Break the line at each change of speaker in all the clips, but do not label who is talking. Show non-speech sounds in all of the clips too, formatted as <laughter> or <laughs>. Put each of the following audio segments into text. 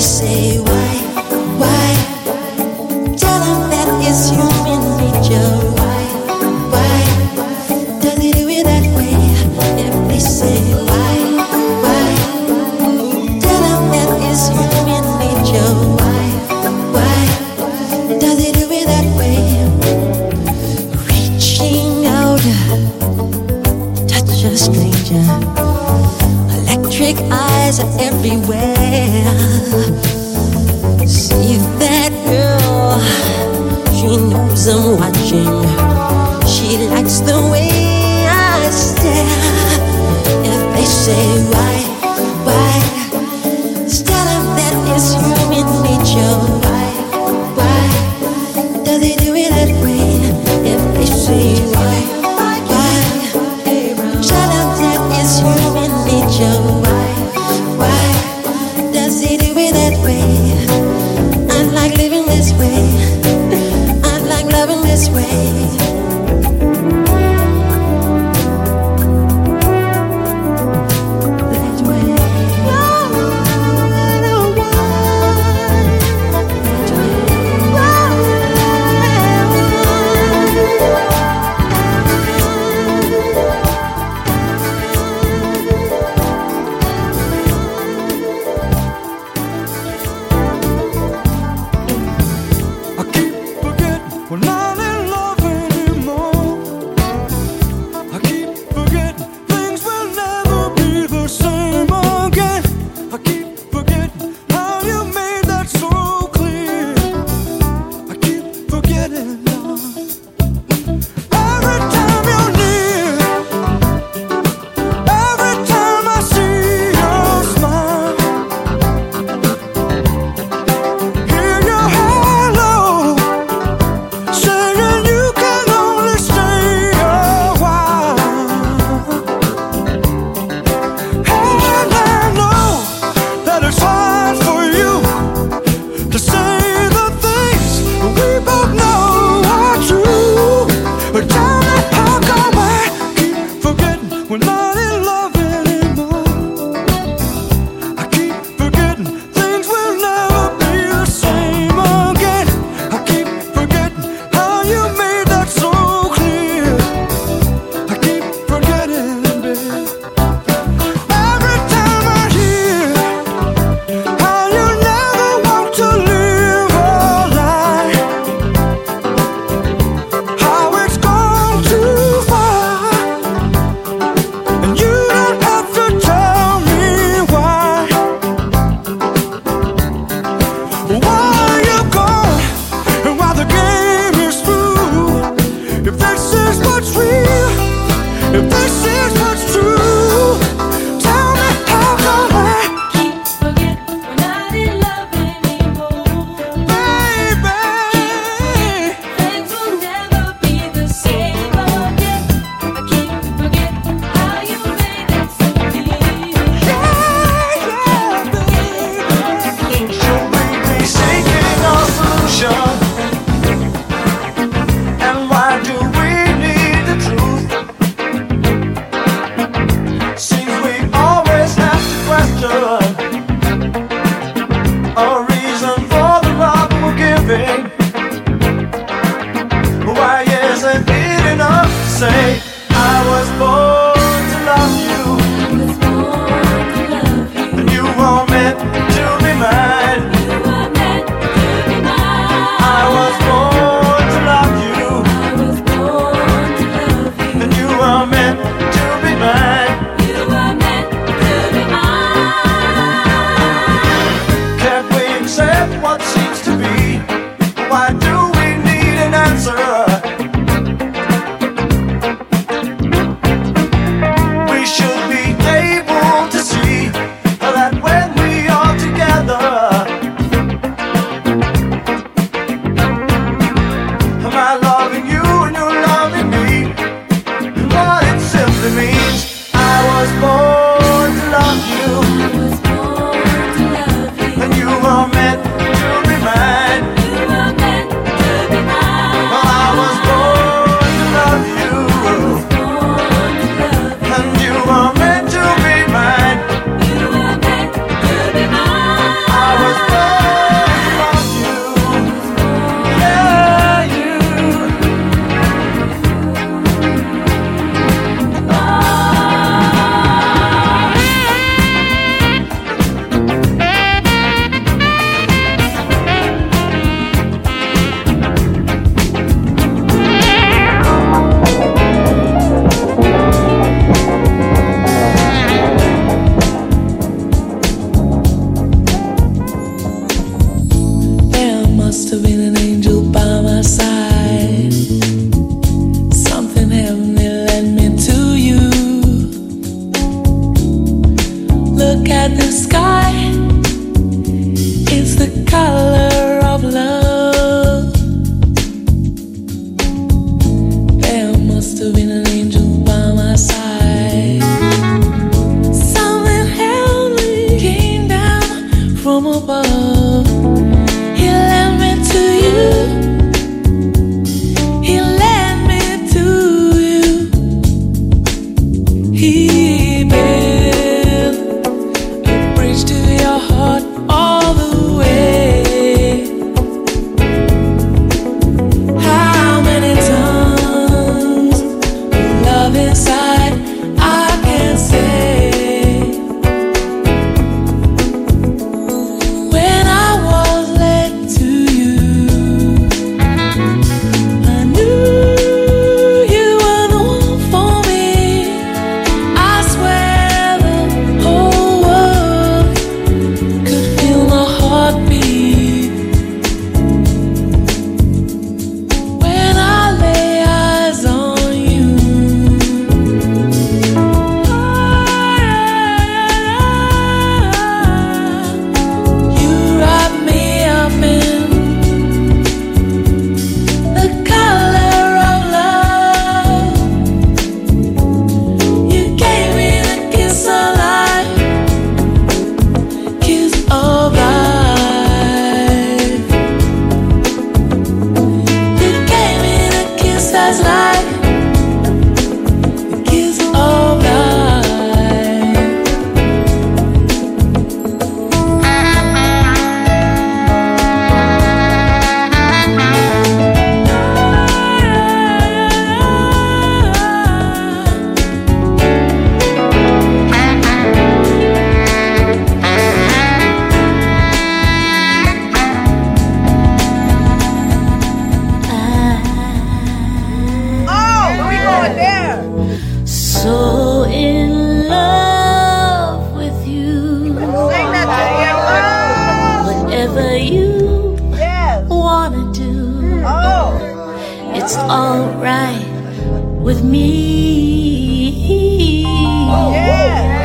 say why. it's alright with me. Oh, yeah.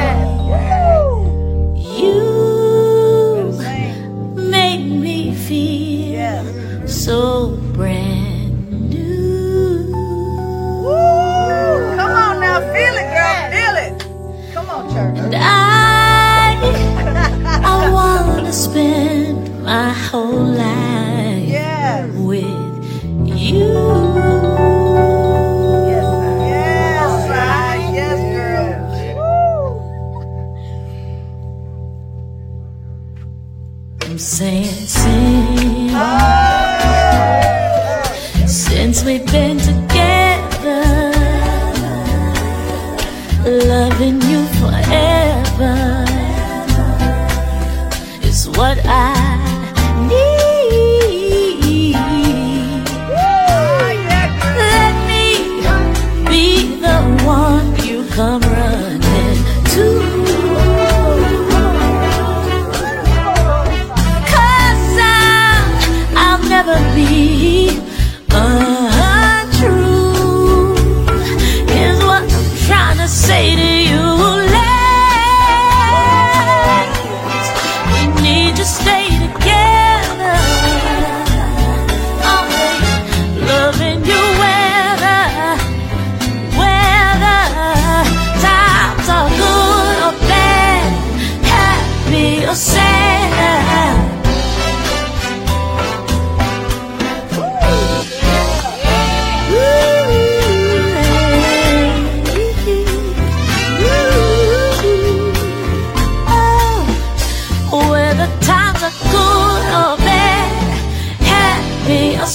Happy or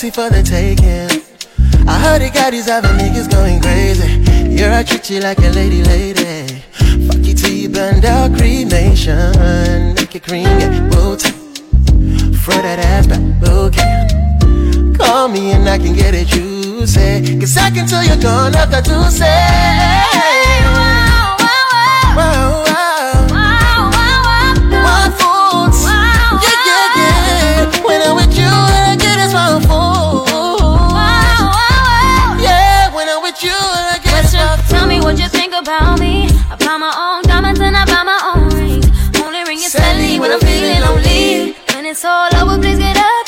pussy for the taking. I heard it got these other niggas going crazy. Here I treat you like a lady, lady. Fuck you till you burned out, cremation. Make it cream, yeah, booty. Throw that ass back, okay. Call me and I can get it juicy. Cause I can tell you're gone after
say Buy my own diamonds and I buy my own rings. Only ring is steady when I'm feeling lonely. When it's all over, please get up.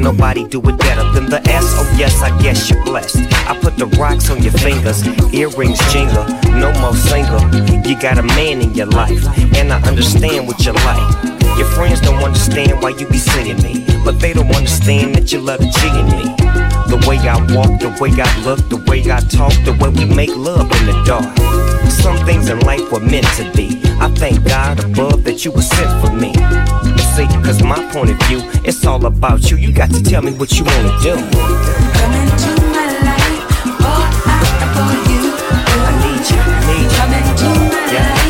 Nobody do it better than the S. Oh, yes, I guess you're blessed. I put the rocks on your fingers, earrings jingle, no more single. You got a man in your life, and I understand what you like. Your friends don't understand why you be singing me, but they don't understand that you love the G me. The way I walk, the way I look, the way I talk, the way we make love in the dark. Some things in life were meant to be. I thank God above that you were sent for me. See, cause my point of view, it's all about you. You got to tell me what you wanna do.
Come into my life, oh, I adore you.
I need you, I need you.
Come into my
Yeah,
life,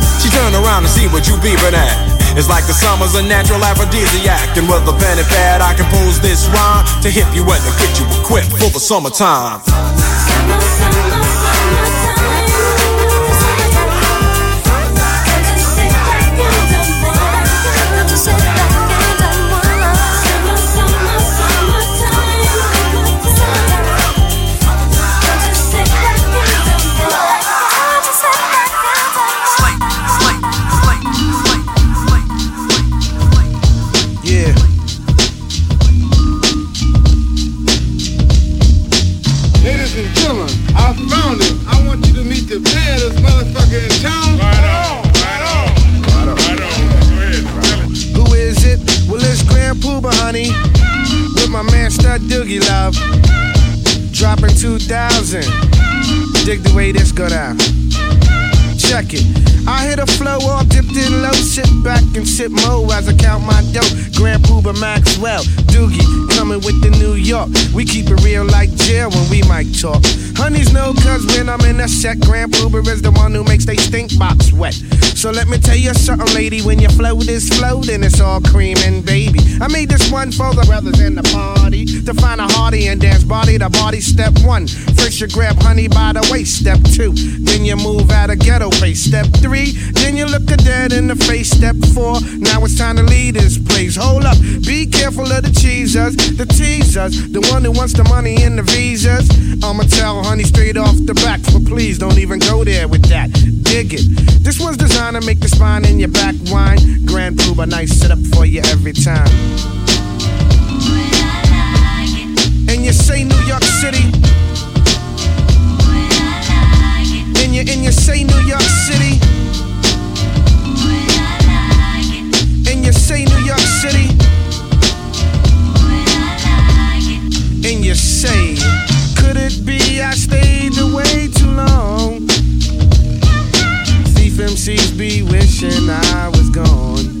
She turn around and see what you beeping at. It's like the summer's a natural aphrodisiac. And with a pen and pad, I compose this rhyme to hip you and to get you equipped for the summertime.
2000. Dig the way this go down. Check it. I hit a flow all dipped in low. Sit back and sip mo as I count my dough. Grand Puba Maxwell. Doogie coming with the New York. We keep it real like jail when we might talk. Honeys know cause when I'm in a set, Grand Puba is the one who makes they stink box wet. So let me tell you something, lady. When your float is floating, it's all cream and baby. I made this one for the brothers in the party to find a hearty and dance body to body. Step one, first you grab honey by the waist. Step two, then you move out of ghetto face. Step three, then you look a dead in the face. Step four, now it's time to leave this place. Hold up, be careful of the cheesers, the teasers, the one who wants the money and the visas. I'ma tell honey straight off the back, but please don't even go there with that. Dig it. This one's designed to make the spine in your back whine. Grand Puba, nice setup for you every time. And you say New York City. And you and you say New York City. And you say New York City. And you say, could it be I stayed away too long? Thief MCs be wishing I was gone.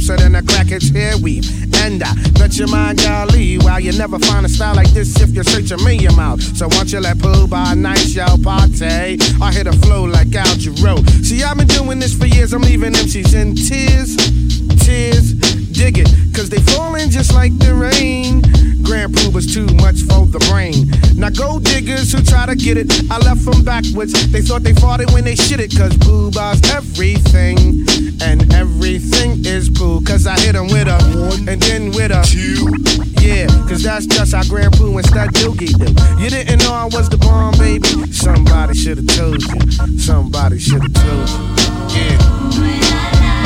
looser than a crackhead's hair weave. And I bet your mind, golly, while you never find a style like this if you search a million miles. So once you let Pooh by nice, y'all party. I hit a flow like Al Jarreau. See, I've been doing this for years. I'm leaving MCs in tears, tears. Dig it, cause they falling just like the rain. Grand Puba's too much for the brain. Now go diggers who try to get it, I left them backwards. They thought they fought it when they shit it, cause Puba's everything. And everything is Pooh, cause I hit 'em with a one and then with a two. Yeah, cause that's just how Grand Pooh and Stud Doogie do. You didn't know I was the bomb, baby. Somebody should've told you. Somebody should've told you. Yeah.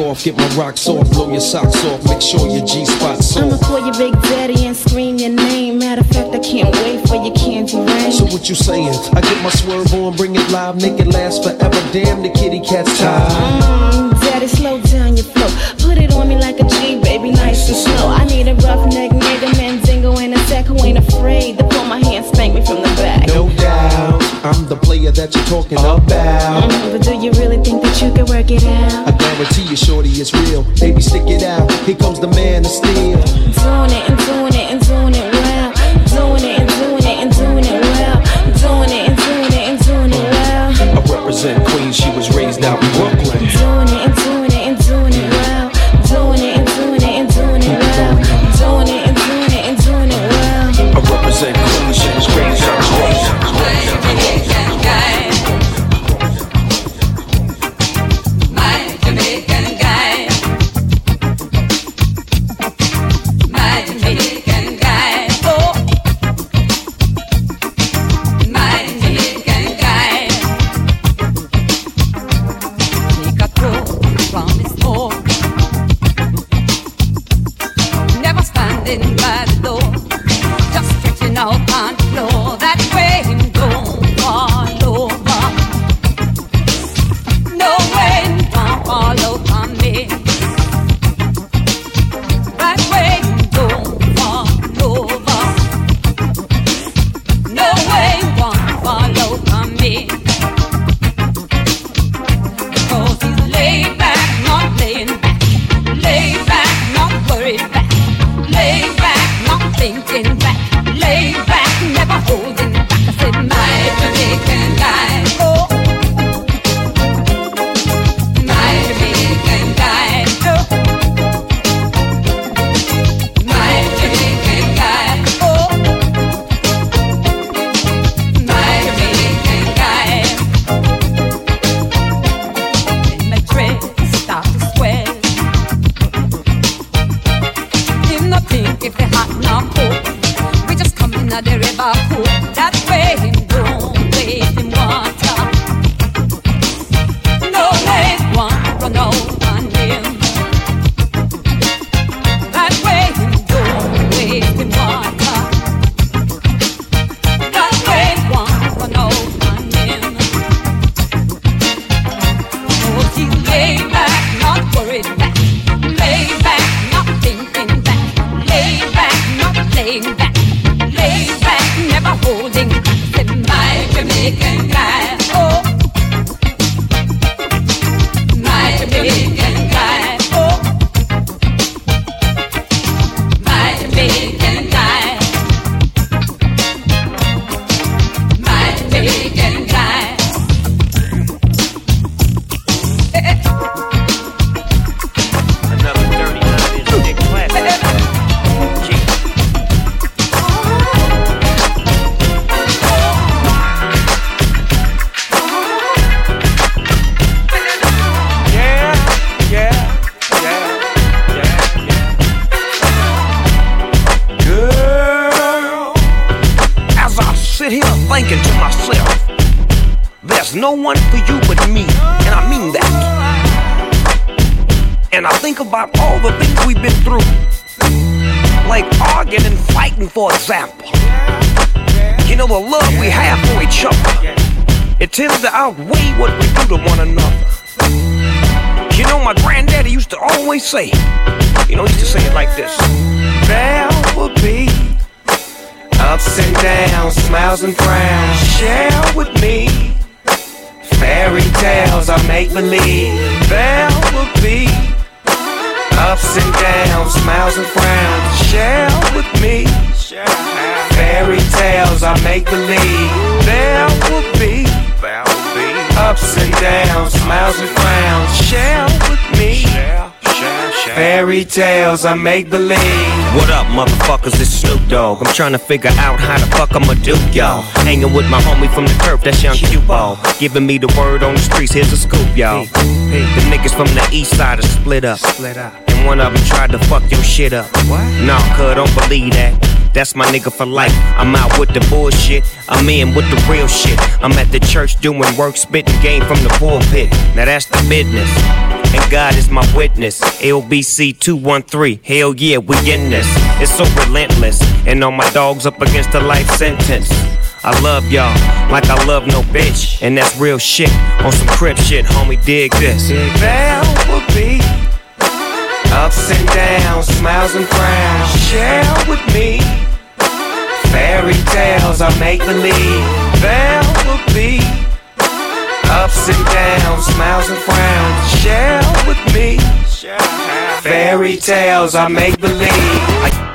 Off, get my rocks off, blow your socks off, make sure your G spot's off.
I'ma call your Big Daddy and scream your name. Matter of fact, I can't wait for your candy rain.
So what you saying? I get my swerve on, bring it live, make it last forever. Damn, the kitty cat's tired.
Mm, Daddy, slow down your flow. Put it on me like a G, baby, nice and slow. I need a rough neck nigga, Mandingo and a sack who ain't afraid to pull my hand, spank me from the back.
No doubt, I'm the player that you're talking about.
Mm, but do you really think that you can work it out?
It's real. Baby, stick it
example. You know, the love we have for each other, it tends to outweigh what we do to one another. You know, my granddaddy used to always say, you know, he used to say it like this There will be ups and downs, smiles and frowns. Share with me fairy tales I make believe. There will be ups and downs, smiles and frowns. Share with me fairy tales I make believe. There will be ups and downs, smiles and frowns. Share with me. Fairy tales I make believe. What up, motherfuckers? It's Snoop Dogg. I'm trying to figure out how the fuck I'ma do, y'all. Hanging with my homie from the turf, that's young Q-Ball. Giving me the word on the streets, here's a scoop, y'all. The niggas from the east side are split up. And one of them tried to fuck your shit up. What? Nah, cuz don't believe that. That's my nigga for life. I'm out with the bullshit. I'm in with the real shit. I'm at the church doing work, spitting game from the pulpit. Now that's the business. And God is my witness. LBC 213. Hell yeah, we in this. It's so relentless. And all my dogs up against a life sentence. I love y'all like I love no bitch. And that's real shit. On some crip shit, homie, dig this. There will be ups and downs, smiles and frowns. Share with me fairy tales I make believe. There will be ups and downs, smiles and frowns. Share with me fairy tales I make believe.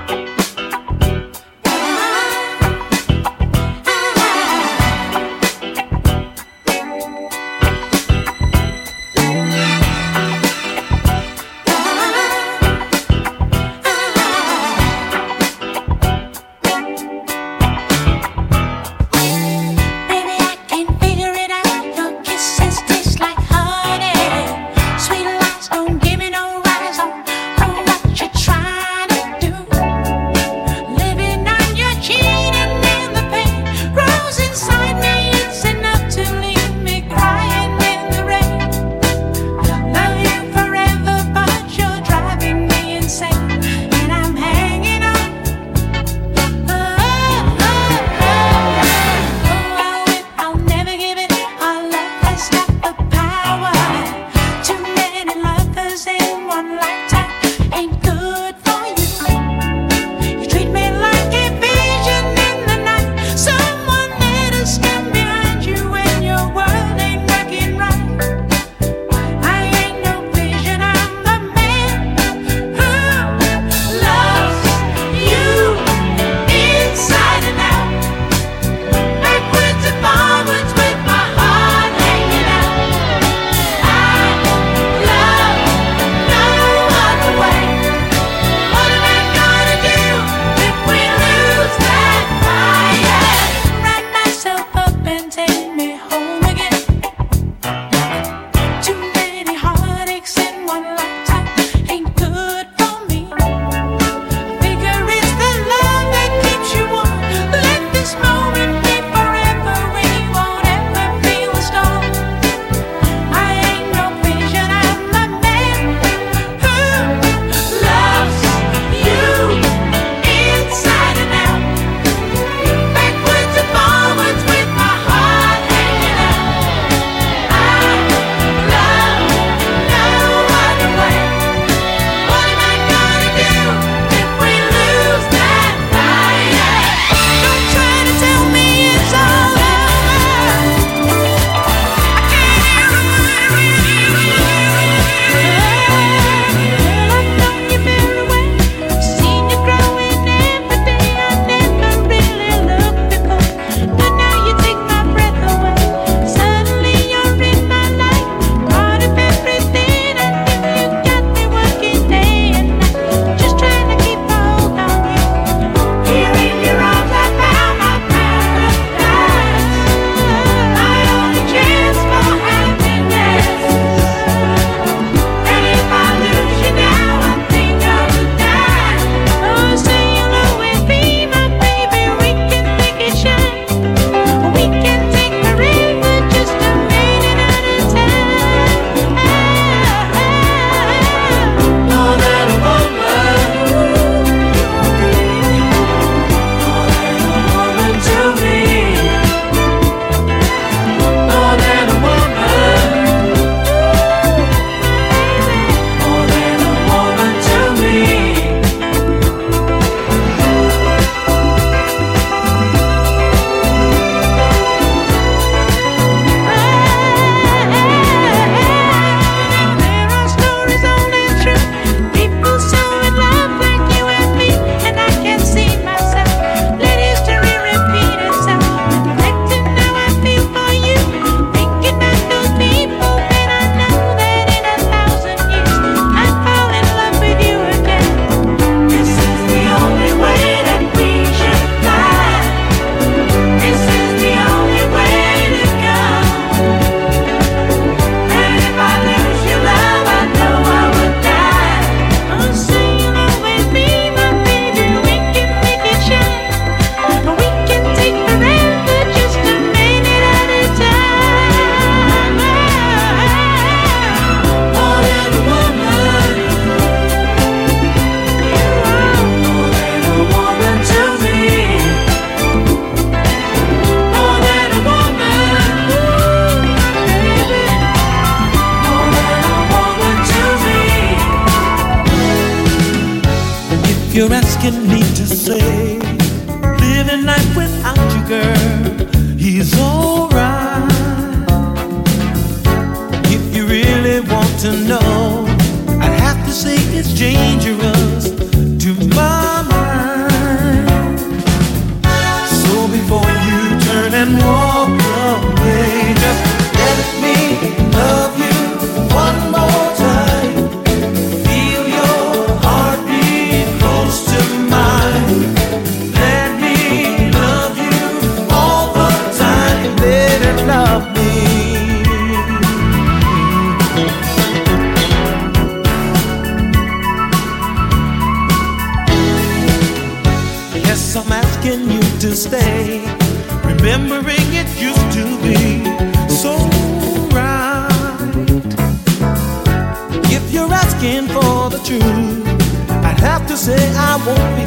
say I won't
be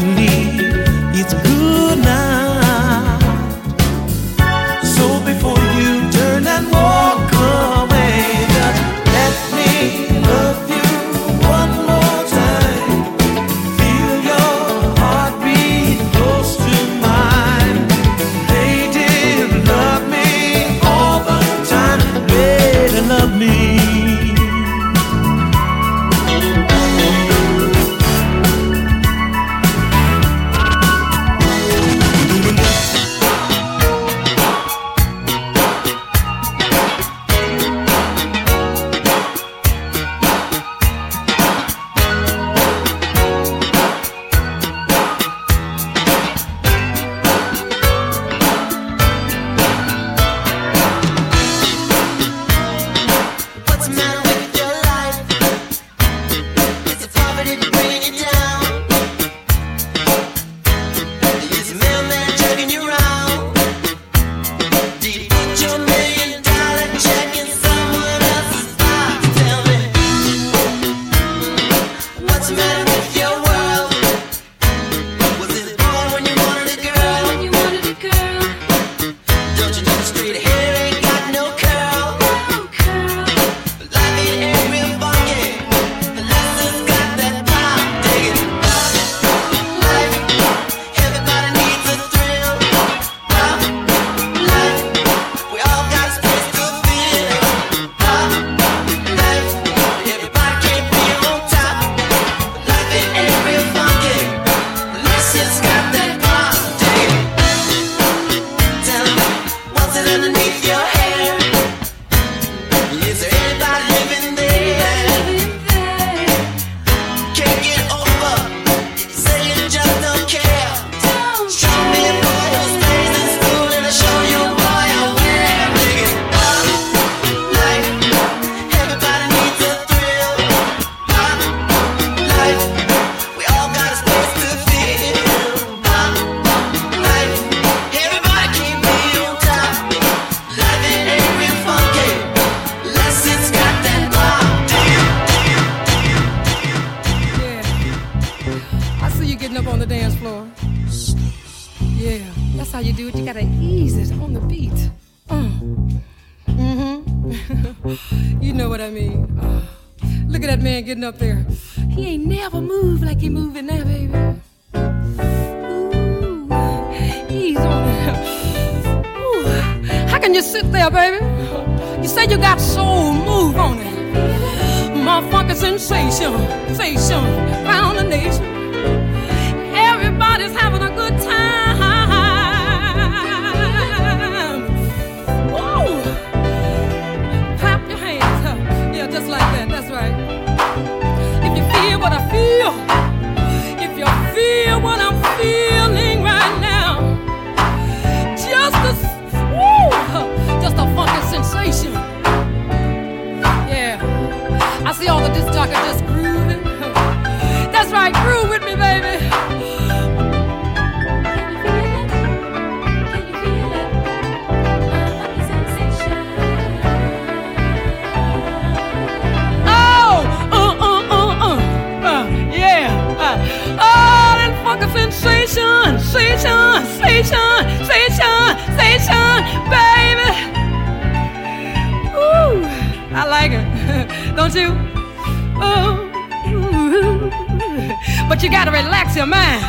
But you got to
relax your mind.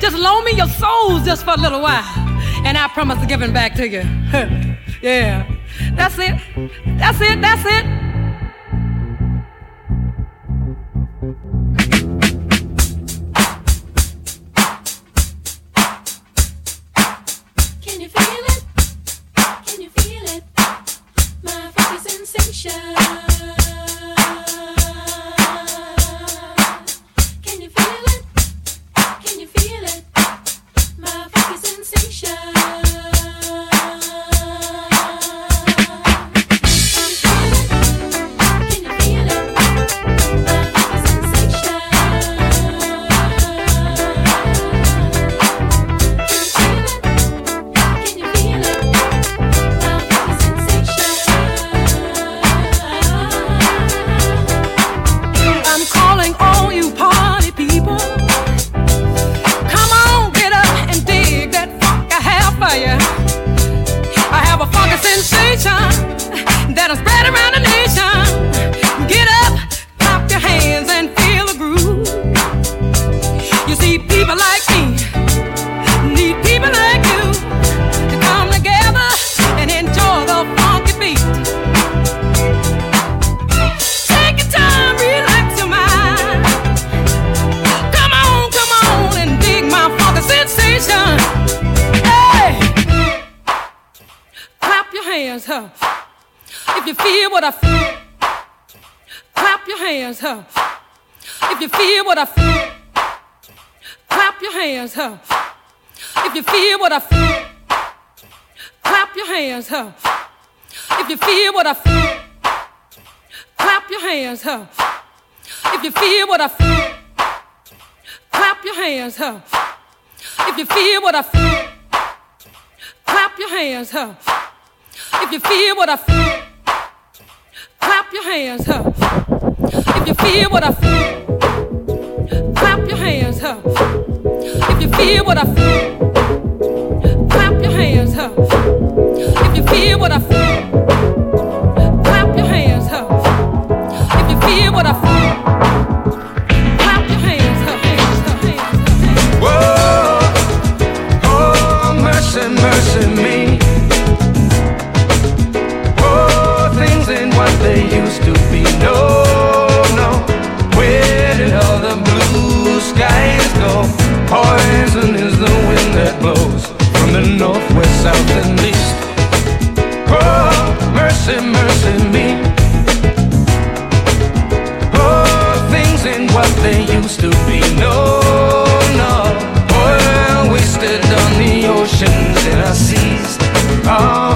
Just loan me your souls just for a little while, and I promise to give them back to you. <laughs> yeah. That's it. That's it. That's it.
Clap your hands, huh? If you feel what I feel. Clap your hands, huh? If you feel what I feel. Clap your hands, huh? If you feel what I feel. Clap your hands, huh? If you feel what I feel. Clap your hands, huh? If you feel what I feel.
to be. No, no, oil wasted on the oceans and our seas. Oh.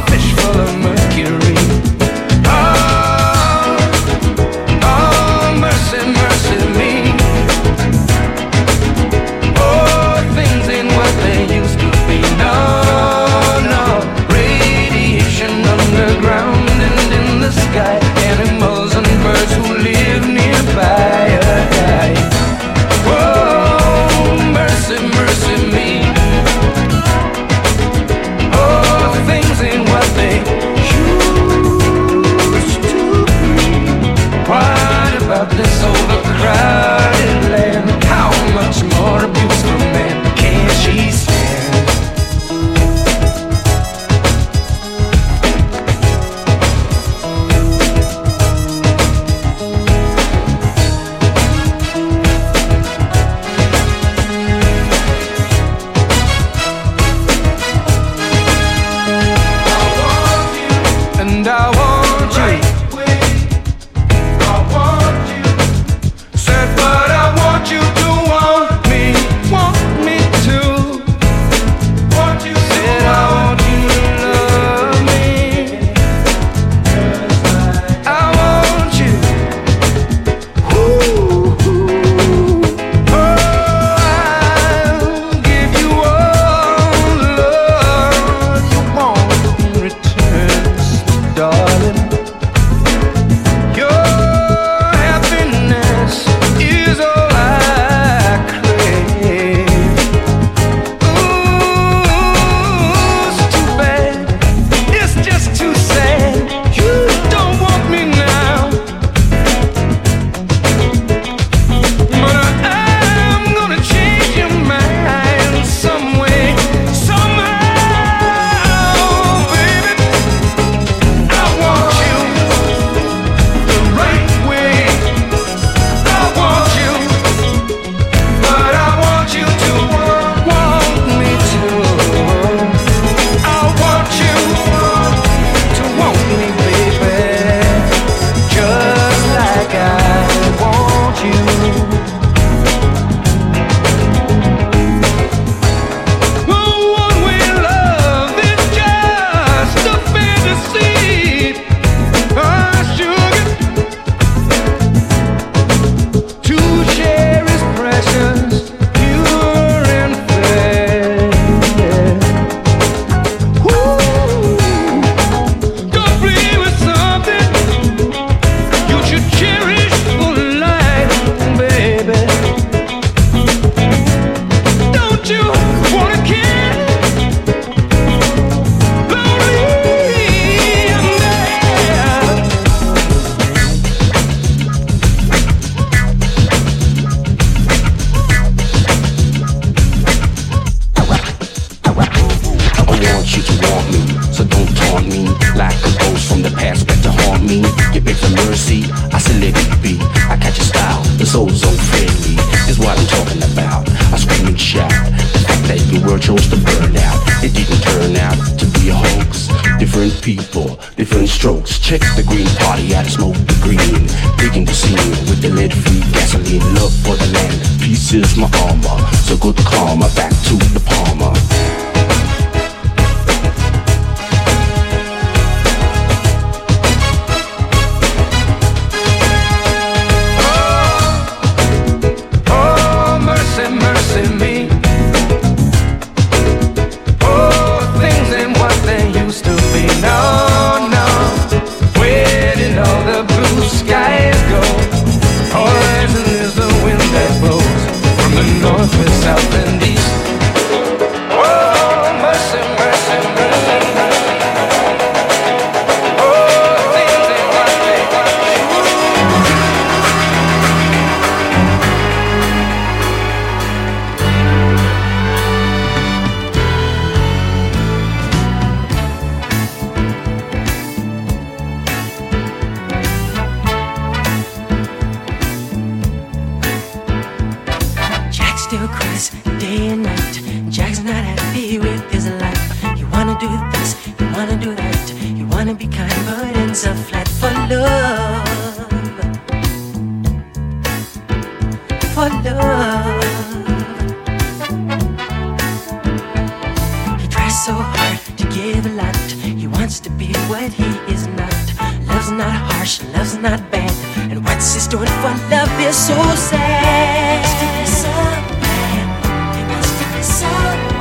Not bad. And what's he's doing for love is so sad.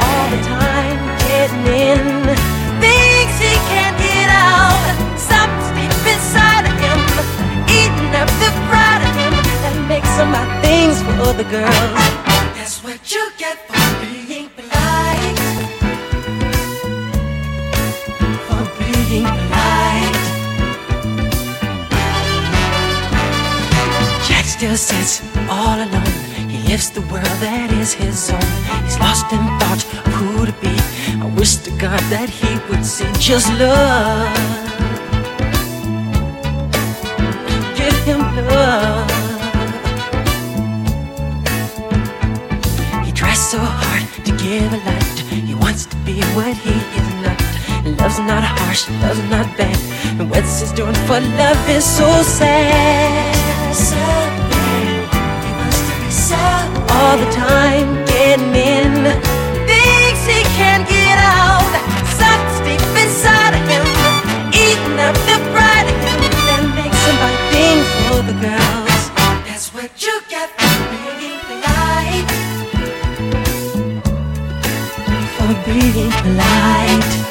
All the time getting in things he can't get out. Something's deep inside of him, eating up the pride of him that makes him buy things for the girls. Still sits all alone. He lives the world that is his own. He's lost in thought of who to be. I wish to God that he would see just love. Give him love. He tries so hard to give a lot. He wants to be what he is not. Love's not harsh, love's not bad. And what he's doing for love is so sad. All the time getting in things he can't get out. Something's deep inside of him, eating up the pride of him that makes him buy things for the girls. That's what you get for being polite. For being polite.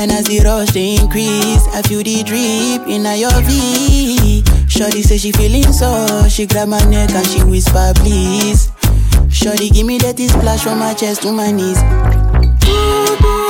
And as the rush they increase, I feel the drip in your V. Shorty say she feeling so, she grab my neck and she whisper please. Shorty give me that splash from my chest to my knees. Yeah,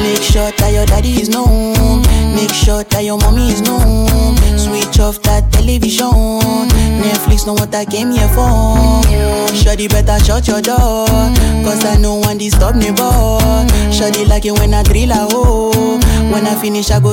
Make sure that your daddy is known. Make sure that your mommy is known. Switch off that television. Netflix know what I came here for. Shawty better shut your door. Cause I know one disturb me, boy. Shawty like it when I drill a hole. Oh. When I finish, I go.